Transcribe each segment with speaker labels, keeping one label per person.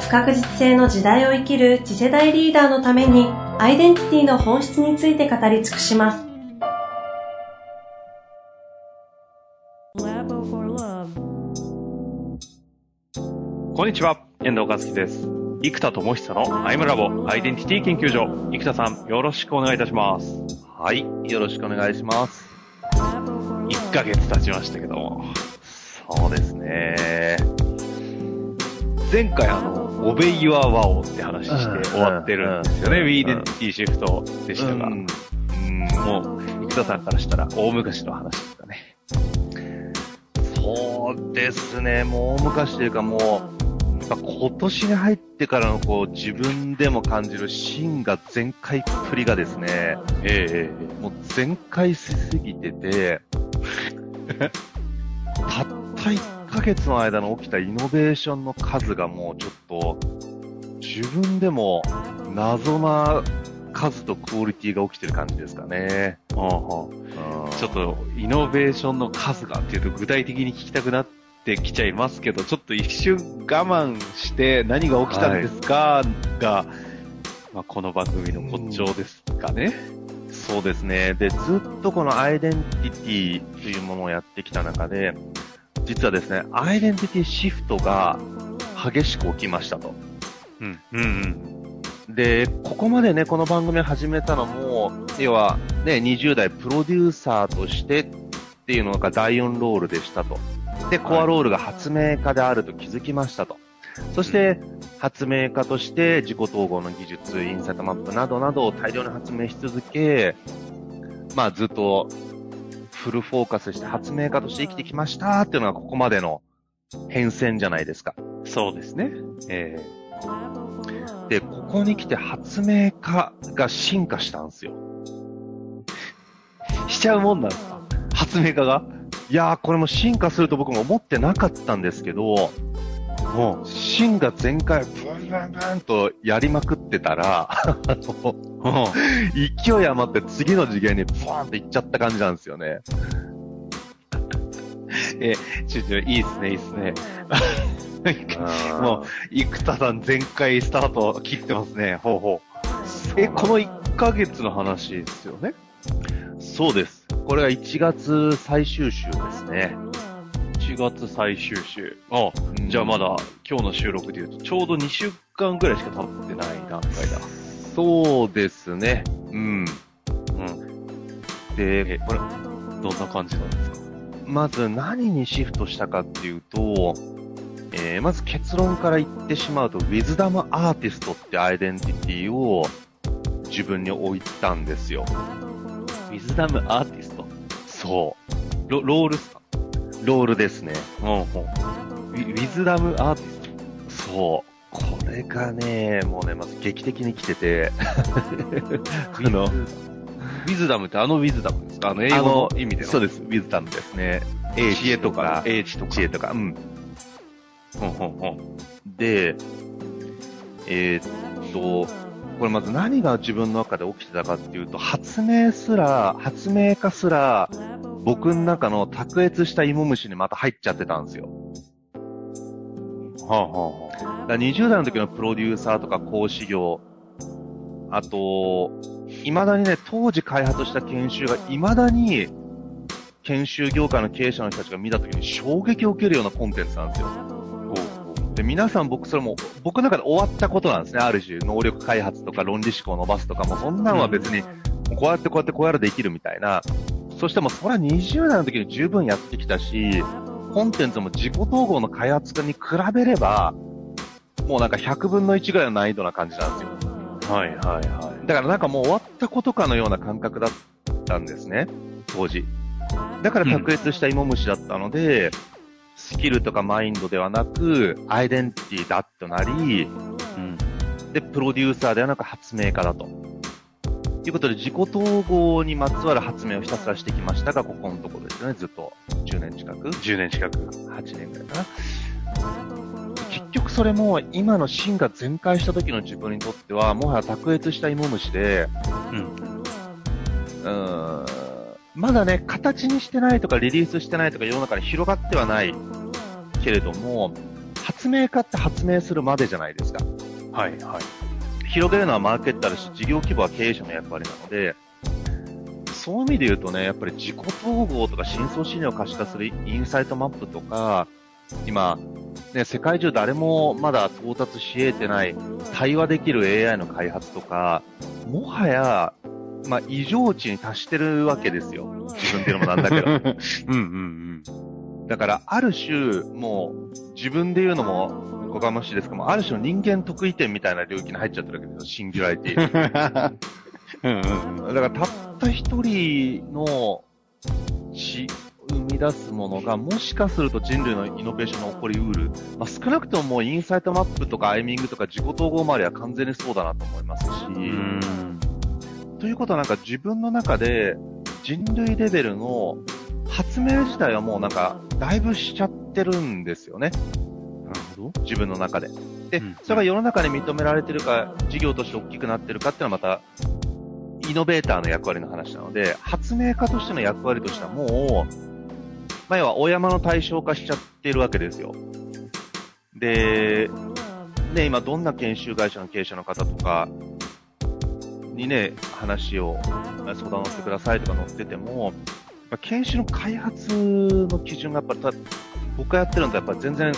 Speaker 1: 不確実性の時代を生きる次世代リーダーのためにアイデンティティの本質について語り尽くします。
Speaker 2: こんにちは、遠藤和樹です。生田智久のアイムラボアイデンティティ研究所。生田さん、よろしくお願いいたします。
Speaker 3: はい、よろしくお願いします。
Speaker 2: 1ヶ月経ちましたけども。
Speaker 3: そうですね。
Speaker 2: 前回あの、 Obey Your Wow って話して終わってるんですよね。 Wedentity Shift でしたが。うん、もう、生田さんからしたら大昔の話ですかね。
Speaker 3: そうですね、もう昔というかもう、ぱ今年に入ってからのこう自分でも感じる芯が全開っぷりがですね、ええー、もう全開しすぎてて、たった1ヶ月の間の起きたイノベーションの数がもうちょっと、自分でも謎な数とクオリティが起きてる感じですかね。
Speaker 2: ちょっとイノベーションの数がっていうと具体的に聞きたくなってきちゃいますけど、ちょっと一瞬我慢して何が起きたんですか、はい、が、まあ、この番組の骨頂ですかね。
Speaker 3: そうですね。で、ずっとこのアイデンティティというものをやってきた中で、実はですね、アイデンティティシフトが激しく起きましたと。うん、うん、うん。で、ここまでね、この番組を始めたのも、要はね、20代プロデューサーとしてっていうのが第4ロールでしたと。で、コアロールが発明家であると気づきましたと。そして、発明家として自己統合の技術、インサイトマップなどなどを大量に発明し続け、まあずっとフルフォーカスして発明家として生きてきましたっていうのがここまでの変遷じゃないですか。
Speaker 2: そうですね。
Speaker 3: えー、で、ここに来て発明家が進化したんですよ。
Speaker 2: しちゃうもんなんですか？発明家が？
Speaker 3: いやー、これも進化すると僕も思ってなかったんですけど、もう、芯が全開、ブンブンブンとやりまくってたら、勢い余って次の次元にブワーンっていっちゃった感じなんですよね。
Speaker 2: え、ちょちょ、いいっすね、いいっすね。もう、生田さん全開スタート切ってますね、ほうほう。え、この1ヶ月の話ですよね？
Speaker 3: そうです。これが1月最終週ですね。
Speaker 2: 1月最終週。あ、うん、じゃあまだ今日の収録で言うと、ちょうど2週間ぐらいしか経ってない段階だ。
Speaker 3: そうですね。うん。うん。
Speaker 2: で、これ、どんな感じなんですか？
Speaker 3: まず何にシフトしたかっていうと、えー、まず結論から言ってしまうと、ウィズダムアーティストってアイデンティティを自分に置いたんですよ。
Speaker 2: ウィズダムアーティスト
Speaker 3: そ
Speaker 2: う。ロロールっすか？
Speaker 3: ロールですね。
Speaker 2: うんうん。ウィズダムアーティス
Speaker 3: トそう。これがね、もうね、まず劇的に来てて
Speaker 2: あの、ウィズダムってあのウィズダムですか？あの英語の意味で
Speaker 3: そうです、ウィズダムですね。英知恵とか、
Speaker 2: 英知とか。
Speaker 3: 知恵とか、うん。
Speaker 2: ほんほんほん。
Speaker 3: で、えー、っと、これまず何が自分の中で起きてたかっていうと、発明すら、発明家すら、僕の中の卓越した芋虫にまた入っちゃってたんですよ。はあはあ、だ20代の時のプロデューサーとか講師業、あと、未だにね、当時開発した研修が未だに研修業界の経営者の人たちが見た時に衝撃を受けるようなコンテンツなんですよ。で、皆さん僕それも、僕の中で終わったことなんですね。ある種、能力開発とか論理思考を伸ばすとかも、そんなんは別に、こうやってこうやってこうやるできるみたいな。そしてもそれは20代の時に十分やってきたし、コンテンツも自己統合の開発に比べれば、もうなんか100分の1ぐらいの難易度な感じなんです
Speaker 2: よ。はいはいはい。
Speaker 3: だからなんかもう終わったことかのような感覚だったんですね、当時。だから卓越した芋虫だったので、スキルとかマインドではなく、アイデンティティだとなり、で、プロデューサーではなく発明家だと。ということで、自己統合にまつわる発明をひたすらしてきましたが、ここのところですよね、ずっと。10年近く
Speaker 2: ?10 年近く。
Speaker 3: 8年ぐらいかな。結局それも、今の芯が全開した時の自分にとっては、もはや卓越した芋虫で、うん。ん。まだね、形にしてないとかリリースしてないとか世の中に広がってはないけれども、発明家って発明するまでじゃないですか。
Speaker 2: はい、はい。
Speaker 3: 広げるのはマーケットあるし、事業規模は経営者の役割なので、そういう意味で言うとね、やっぱり自己統合とか深層心理を可視化するインサイトマップとか、今、ね、世界中誰もまだ到達し得てない対話できる AI の開発とか、もはや、まあ、異常値に達してるわけですよ。自分で言うのもなんだけど。うんうんうん。だから、ある種、もう、自分で言うのも、おこがましいですけども、ある種の人間得意点みたいな領域に入っちゃってるわけですよ、シンギュラリティ。うんうん、だからたった一人の死、生み出すものがもしかすると人類のイノベーションが起こりうる。まあ、少なくとももうインサイトマップとかアイミングとか自己統合周りは完全にそうだなと思いますし。ということはなんか自分の中で人類レベルの発明自体はもうなんかだいぶしちゃってるんですよね。
Speaker 2: なるほ
Speaker 3: ど。自分の中で。で、それが世の中に認められてるか、事業として大きくなってるかっていうのはまた、イノベーターの役割の話なので、発明家としての役割としてはもう、まあ、要は大山の対象化しちゃってるわけですよ。で、ね、今どんな研修会社の経営者の方とかにね、話を相談乗ってくださいとか載ってても、研修の開発の基準がやっぱ僕がやってるのとやっぱ全然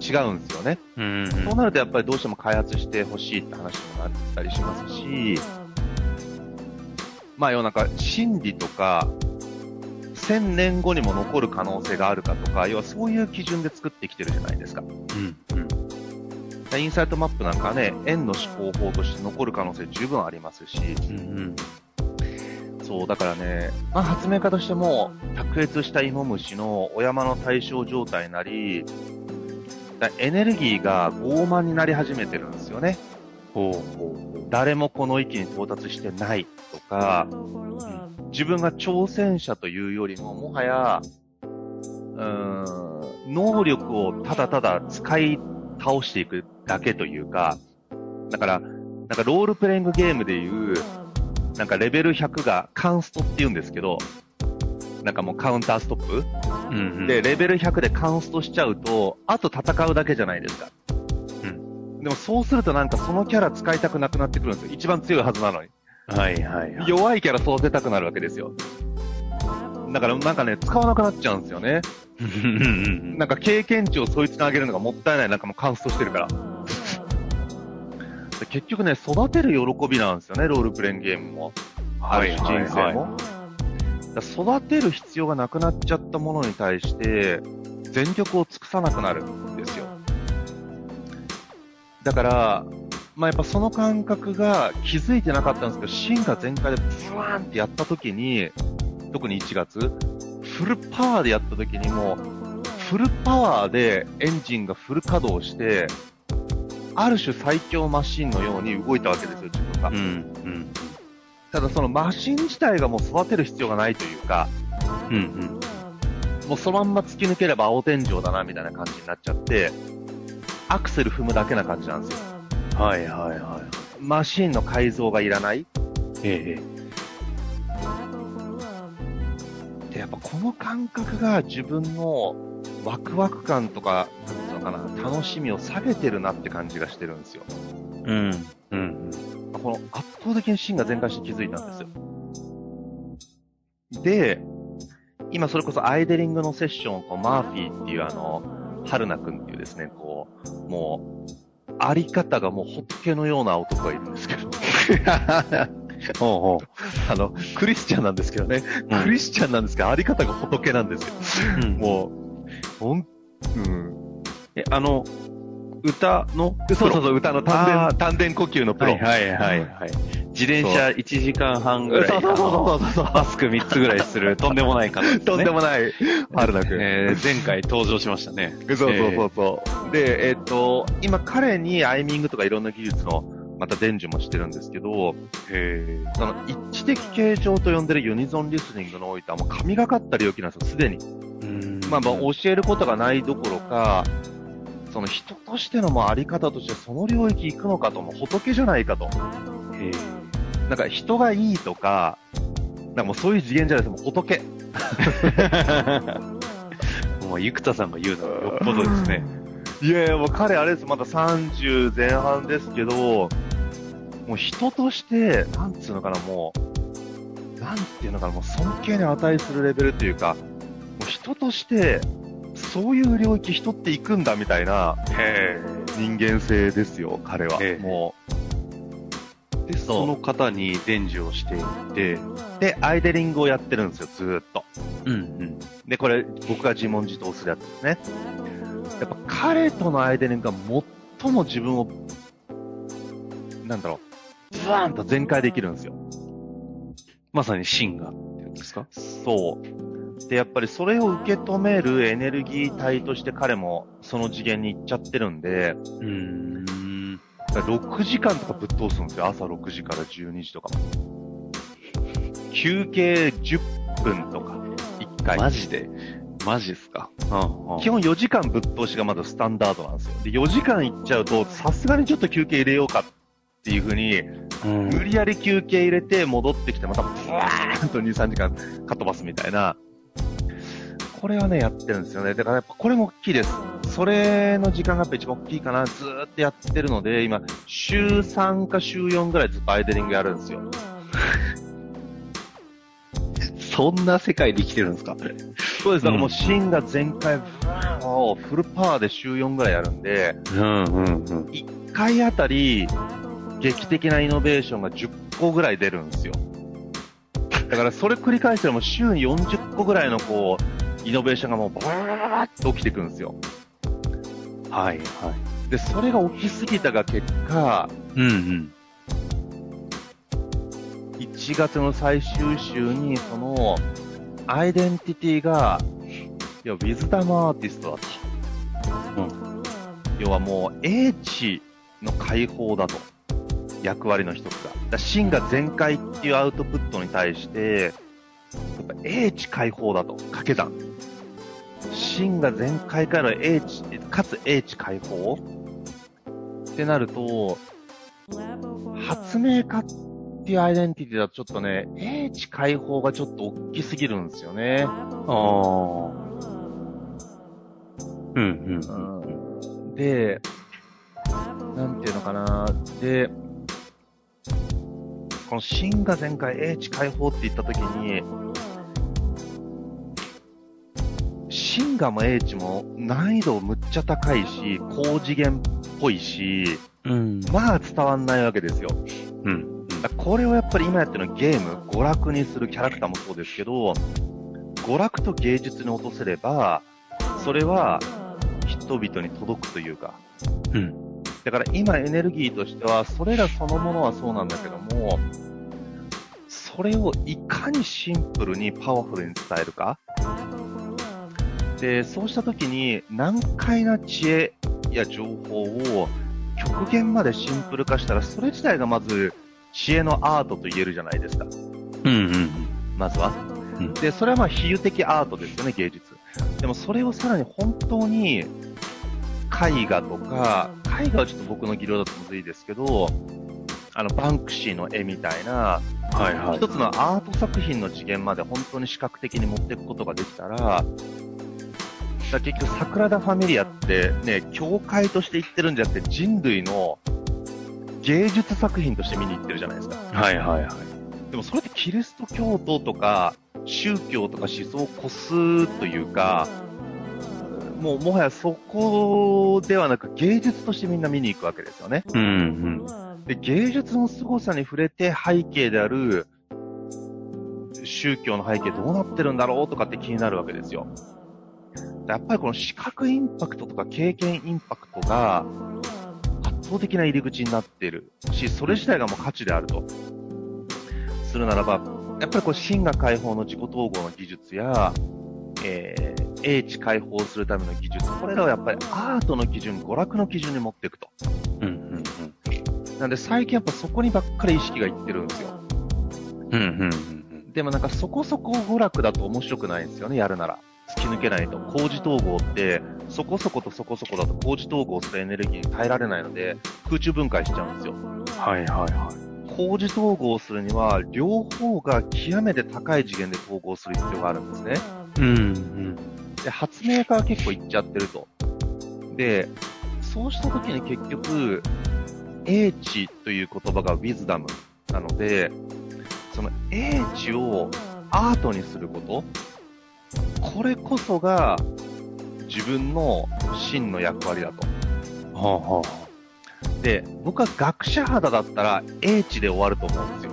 Speaker 3: 違うんですよね。うん、そうなるとやっぱりどうしても開発してほしいって話もなったりしますし、まあ世の中、心理とか、1000年後にも残る可能性があるかとか、要はそういう基準で作ってきてるじゃないですか。うんうん、インサイトマップなんかね、円の思考法として残る可能性十分ありますし、うんうんそう、だからね、まあ、発明家としても、卓越した芋虫のお山の対象状態になり、エネルギーが傲慢になり始めてるんですよね。誰もこの域に到達してないとか、自分が挑戦者というよりも、もはや、うーん、能力をただただ使い倒していくだけというか、だから、なんかロールプレイングゲームでいう、なんかレベル100がカンストって言うんですけど、なんかもうカウンターストップ、うんうん、で、レベル100でカンストしちゃうと、あと戦うだけじゃないですか。うん。でもそうするとなんかそのキャラ使いたくなくなってくるんですよ。一番強いはずなのに。
Speaker 2: はいはい、
Speaker 3: はい、弱いキャラ育てたくなるわけですよ。だからなんかね、使わなくなっちゃうんですよね。なんか経験値をそいつにあげるのがもったいない。なんかもうカンストしてるから。結局ね、育てる喜びなんですよね、ロールプレインゲームも。はいはいはい、育てる必要がなくなっちゃったものに対して、全力を尽くさなくなる。だから、まあ、やっぱその感覚が気づいてなかったんですけど、芯が全開でブワーンってやった時に、特に1月、フルパワーでやった時にもフルパワーでエンジンがフル稼働して、ある種最強マシンのように動いたわけですよ、自分が。うん。うん。ただそのマシン自体がもう育てる必要がないというか、うんうん。もうそのまんま突き抜ければ青天井だな、みたいな感じになっちゃって、アクセル踏むだけな感じなんですよ。
Speaker 2: はいはいはい。
Speaker 3: マシンの改造がいらない。ええ。で、やっぱこの感覚が自分のワクワク感とか、かな、楽しみを下げてるなって感じがしてるんですよ。うん。うん。この圧倒的に芯が全開して気づいたんですよ。で、今それこそアイデリングのセッションこうマーフィーっていうあの、春菜くんっていうですね、こう、もう、あり方がもう仏のような男がいるんですけど。おうおうあの、クリスチャンなんですけどね、うん、クリスチャンなんですけど、あり方が仏なんですよ。うん、もう、ほん、うん、
Speaker 2: え、あの、歌の
Speaker 3: そうそうそう、歌の丹田、丹田呼吸のプロ。
Speaker 2: はいはいはい、はい。実自転車1時間半ぐらい。
Speaker 3: そうそうそうそう。
Speaker 2: マスク3つぐらいする、とんでもない方ね。
Speaker 3: とんでもない、春菜くん。
Speaker 2: えー、前回登場しましたね。
Speaker 3: そうそうそうそう。で、えっ、と、今彼にアイミングとかいろんな技術の、また伝授もしてるんですけど、
Speaker 2: えー、
Speaker 3: その一致的形状と呼んでるユニゾンリスニングにおいてはもう神がかった領域なんですよ、すでに。まあまあ教えることがないどころか、その人としてのもあり方としてその領域行くのかと、もう仏じゃないかと。
Speaker 2: えー、
Speaker 3: なんか人がいいとか、なんかもうそういう次元じゃないですもう仏。
Speaker 2: もう、ゆくたさんが言うのはよっぽどですね。
Speaker 3: いやいや、もう彼あれです、まだ30前半ですけど、もう人として、なんつうのかな、もう、なんていうのかな、もう尊敬に値するレベルというか、もう人として、そういう領域人って行くんだみたいな人間性ですよ、彼は。
Speaker 2: ええ
Speaker 3: も
Speaker 2: で、その方に伝授をしていて、
Speaker 3: う。で、アイデリングをやってるんですよ、ずーっと。
Speaker 2: うんうん。
Speaker 3: で、これ、僕が自問自答するやつですね。やっぱ彼とのアイデリングが最も自分を、なんだろう、ズワーンと全開できるんですよ。
Speaker 2: まさに芯がっていうんですか？
Speaker 3: そう。で、やっぱりそれを受け止めるエネルギー体として彼もその次元に行っちゃってるんで、
Speaker 2: うーん。
Speaker 3: 6時間とかぶっ通すんですよ。朝6時から12時とかも。休憩10分とか、1回。
Speaker 2: マジで？マジですか？うんうん
Speaker 3: 基本4時間ぶっ通しがまだスタンダードなんですよ。で、4時間行っちゃうと、さすがにちょっと休憩入れようかっていう風に、
Speaker 2: うん
Speaker 3: 無理やり休憩入れて戻ってきて、またブワーンと2、3時間かっ飛ばすみたいな。これはね、やってるんですよね。だからやっぱこれも大きいです。それの時間がやっぱ一番大きいかな。ずーっとやってるので、今、週3か週4ぐらいずっとアイデリングやるんですよ。
Speaker 2: そんな世界で生きてるんですか？
Speaker 3: そうです。だからも
Speaker 2: う
Speaker 3: うん芯が全開、をフルパワーで週4ぐらいやるんで、
Speaker 2: うんうんうん。
Speaker 3: 1回あたり、劇的なイノベーションが10個ぐらい出るんですよ。だからそれ繰り返しても週に40個ぐらいのこう、イノベーションがもうバーッと起きてくるんですよ。
Speaker 2: はいは
Speaker 3: で、それが起きすぎたが結果、
Speaker 2: い。うんうん。
Speaker 3: 1月の最終週にその、アイデンティティが、いや、ウィズダムアーティストだと。要はもう、英知の解放だと。役割の一つが。だから真が全開っていうアウトプットに対して、やっぱ英知解放だと。掛け算。真が全開からの英知、かつ英知解放ってなると、発明家っていうアイデンティティだとちょっとね、英知解放がちょっと大きすぎるんですよね。
Speaker 2: ああ。うんうん。
Speaker 3: で、なんていうのかな。で、この真が前回英知解放って言ったときに、真がも英知も難易度むっちゃ高いし、高次元っぽいし、
Speaker 2: うん。
Speaker 3: まあ伝わんないわけですよ。
Speaker 2: うん。
Speaker 3: だからこれをやっぱり今やってるのはゲーム、娯楽にするキャラクターもそうですけど、娯楽と芸術に落とせれば、それは人々に届くというか、
Speaker 2: うん。
Speaker 3: だから今エネルギーとしては、それらそのものはそうなんだけども、それをいかにシンプルにパワフルに伝えるか？で、そうしたときに難解な知恵や情報を極限までシンプル化したら、それ自体がまず知恵のアートと言えるじゃないですか。
Speaker 2: うんうん。
Speaker 3: まずは。
Speaker 2: うん
Speaker 3: で、それはまあ比喩的アートですよね、芸術。でもそれをさらに本当に絵画とか、絵画はちょっと僕の技量だとむずいですけど、あの、バンクシーの絵みたいな、
Speaker 2: はいはい。
Speaker 3: 一つのアート作品の次元まで本当に視覚的に持っていくことができたら、だ結局、サクラダ・ファミリアってね、教会として言ってるんじゃなくて人類の芸術作品として見に行ってるじゃないですか。
Speaker 2: はいはいはい。
Speaker 3: でもそれってキリスト教徒とか宗教とか思想を越すというか、もうもはやそこではなく芸術としてみんな見に行くわけですよね。
Speaker 2: うんうん。
Speaker 3: で、芸術の凄さに触れて背景である宗教の背景どうなってるんだろうとかって気になるわけですよ。やっぱりこの視覚インパクトとか経験インパクトが圧倒的な入り口になっているし、それ自体がもう価値であると。するならば、やっぱりこう、真が解放の自己統合の技術や、えー、英知解放するための技術、これらをやっぱりアートの基準、娯楽の基準に持っていくと。うんうんうん。なんで最近やっぱそこにばっかり意識がいってるんですよ。うんうんうん。でもなんかそこそこ娯楽だと面白くないんですよね、やるなら。突き抜けないと。工事統合って、そこそことそこそこだと工事統合するエネルギーに耐えられないので、空中分解しちゃうんですよ。
Speaker 2: はいはいはい。
Speaker 3: 工事統合するには、両方が極めて高い次元で統合する必要があるんですね。うん、うん。で、発明家は結構いっちゃってると。で、そうした時に結局、英知という言葉がウィズダムなので、その英知をアートにすること、これこそが自分の真の役割だと。はあはあ、で、僕は学者肌だったら英知で終わると思うんですよ。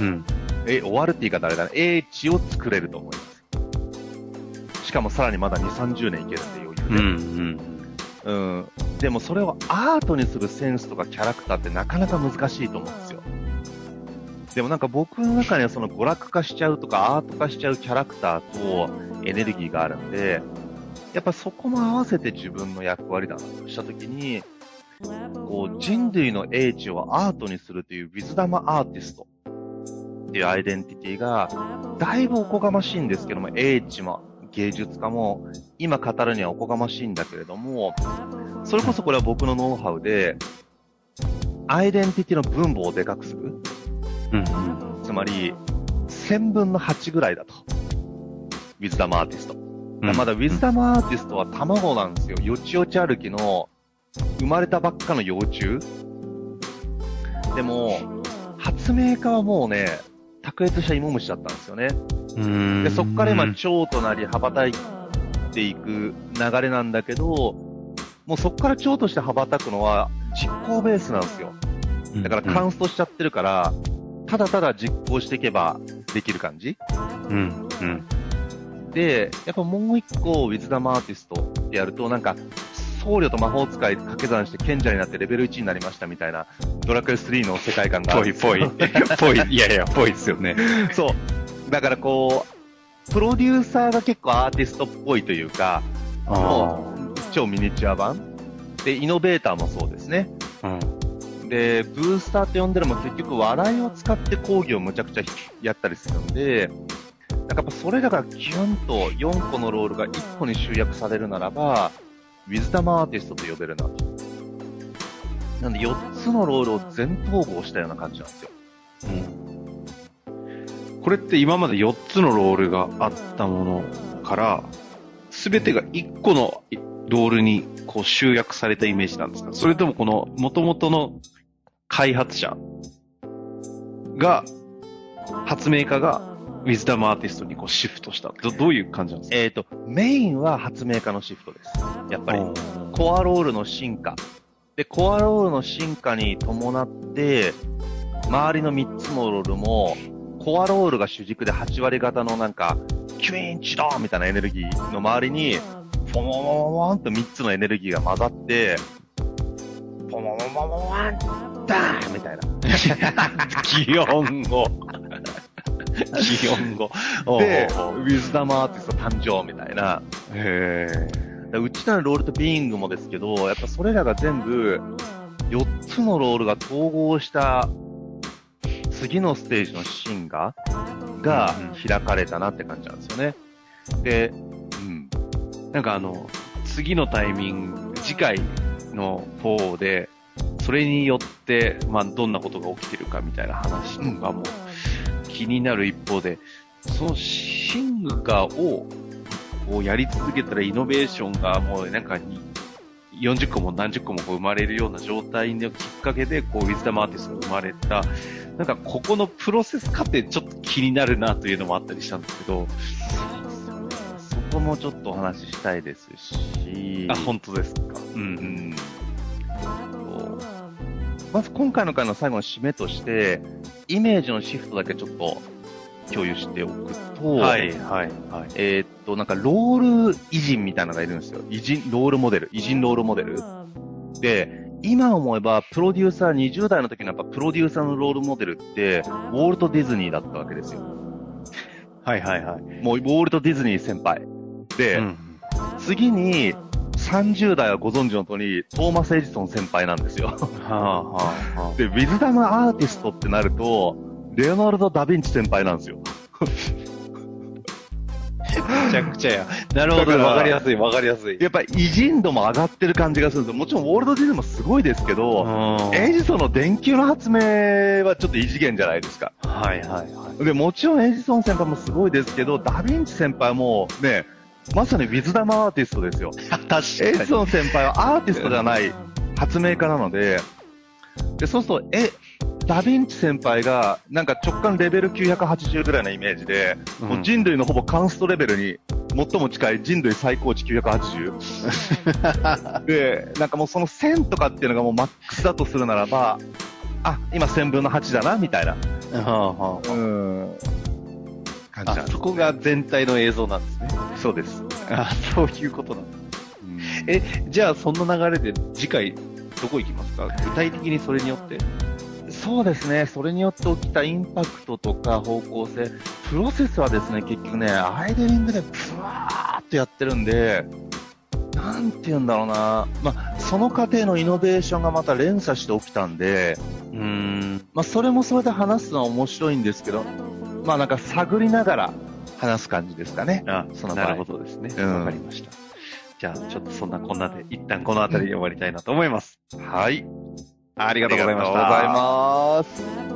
Speaker 3: うん。え、終わるって言い方あれだな。英知を作れると思います。しかもさらにまだ2、30年いけるんで余裕で。うん、うん、うん。でもそれをアートにするセンスとかキャラクターってなかなか難しいと思うんですよ。でもなんか僕の中にはその娯楽化しちゃうとかアート化しちゃうキャラクターとエネルギーがあるんで、やっぱそこも合わせて自分の役割だなとしたときに、人類の英知をアートにするというウィズダムアーティストっていうアイデンティティが、だいぶおこがましいんですけども、英知も芸術家も、今語るにはおこがましいんだけれども、それこそこれは僕のノウハウで、アイデンティティの分母をでかくする。つまり、1000分の8ぐらいだと。ウィズダムアーティスト。まだウィズダムアーティストは卵なんですよ。よちよち歩きの、生まれたばっかの幼虫？でも、発明家はもうね、卓越した芋虫だったんですよね。で、そこから今、蝶となり羽ばたいていく流れなんだけど、もうそこから蝶として羽ばたくのは実行ベースなんですよ。だからカンストしちゃってるから、ただただ実行していけばできる感じうん。うん。で、やっぱもう一個、ウィズダムアーティストでやると、なんか、僧侶と魔法使い掛け算して賢者になってレベル1になりましたみたいな、ドラクエ3の世界観が
Speaker 2: ぽいぽい。ぽい。いやいや、ぽいっすよね。
Speaker 3: そう。だからこう、プロデューサーが結構アーティストっぽいというか、もう超ミニチュア版。で、イノベーターもそうですね。うん、で、ブースターって呼んでるも結局笑いを使って講義をむちゃくちゃやったりするんで、なんかやっぱそれらがキュンと4個のロールが1個に集約されるならば、ウィズダムアーティストと呼べるなと。なんで4つのロールを全統合したような感じなんですよ。うん
Speaker 2: これって今まで4つのロールがあったものから、すべてが1個のロールにこう集約されたイメージなんですか？それともこの元々の開発者が、発明家がウィズダムアーティストにこうシフトしたど。どういう感じなんですか？
Speaker 3: えっ、ー、と、メインは発明家のシフトです。やっぱり。コアロールの進化。で、コアロールの進化に伴って、周りの3つのロールもコアロールが主軸で8割型のなんか、キュイーンチドーンみたいなエネルギーの周りに、ポモモモモンと3つのエネルギーが混ざって、ポモモモモモンダーンみたいな。
Speaker 2: 擬音語。
Speaker 3: 擬音語。で、ウィズダムアーティスト誕生みたいな。へうちらのロールとビーイングもですけど、やっぱそれらが全部、4つのロールが統合した次のステージの進化が開かれたなって感じなんですよね。で、
Speaker 2: うん。なんかあの、次のタイミング、次回の方で、それによって、まあ、どんなことが起きてるかみたいな話とかも気になる一方で、その進化をこうやり続けたらイノベーションがもうなんか40個も何十個もこう生まれるような状態のきっかけで、こう、ウィズダムアーティストが生まれた、なんかここのプロセス過程ちょっと気になるなというのもあったりしたんですけど、
Speaker 3: そこもちょっとお話ししたいですし、
Speaker 2: あ、本当ですか？うん、うん。
Speaker 3: まず今回の回の最後の締めとして、イメージのシフトだけちょっと共有しておくと、はい、はい、はい。えー、っと、なんか、ロール偉人みたいなのがいるんですよ。偉人、ロールモデル、偉人ロールモデル。で、今思えば、プロデューサー、20代の時のやっぱプロデューサーのロールモデルって、ウォルト・ディズニーだったわけですよ。
Speaker 2: はいはいはい。
Speaker 3: もう、ウォルト・ディズニー先輩。で、うん、次に、30代はご存知の通り、トーマス・エジソン先輩なんですよ。はあはあはあ、で、ウィズダムアーティストってなると、レオナルド・ダ・ヴィンチ先輩なんですよ。
Speaker 2: めちゃくちゃや。なるほど、わかりやすい、わかりやすい。
Speaker 3: やっぱ偉人度も上がってる感じがするんですよ。もちろん、ウォールド・ディズニーもすごいですけど、エジソンの電球の発明はちょっと異次元じゃないですか。
Speaker 2: はいはいはい。
Speaker 3: で、もちろんエジソン先輩もすごいですけど、ダヴィンチ先輩もね、まさにウィズダムアーティストですよ。
Speaker 2: 確かに。
Speaker 3: エジソン先輩はアーティストじゃない発明家なので、で、そうすると、え、ダヴィンチ先輩が、なんか直感レベル980ぐらいのイメージで、うん、もう人類のほぼカンストレベルに最も近い人類最高値980。で、なんかもうその1000とかっていうのがもうマックスだとするならば、あ、今1000分の8だな、みたいな。はあ、うん。
Speaker 2: 感じなんそこが全体の映像なんですね。
Speaker 3: そうです。
Speaker 2: あ、そういうことなんです。え、じゃあその流れで次回どこ行きますか？具体的にそれによって
Speaker 3: そうですね。それによって起きたインパクトとか方向性、プロセスはですね、結局ね、アイデリングでブワーっとやってるんで、なんて言うんだろうな。まあ、その過程のイノベーションがまた連鎖して起きたんで、うん。まあ、それもそれで話すのは面白いんですけど、まあなんか探りながら話す感じですかね。
Speaker 2: あ、そのなるほどですね。わ、うん、かりました。じゃあ、ちょっとそんなこんなで、一旦この辺りで終わりたいなと思います。
Speaker 3: はい。
Speaker 2: ありがとうございました。
Speaker 3: ありがとうございます。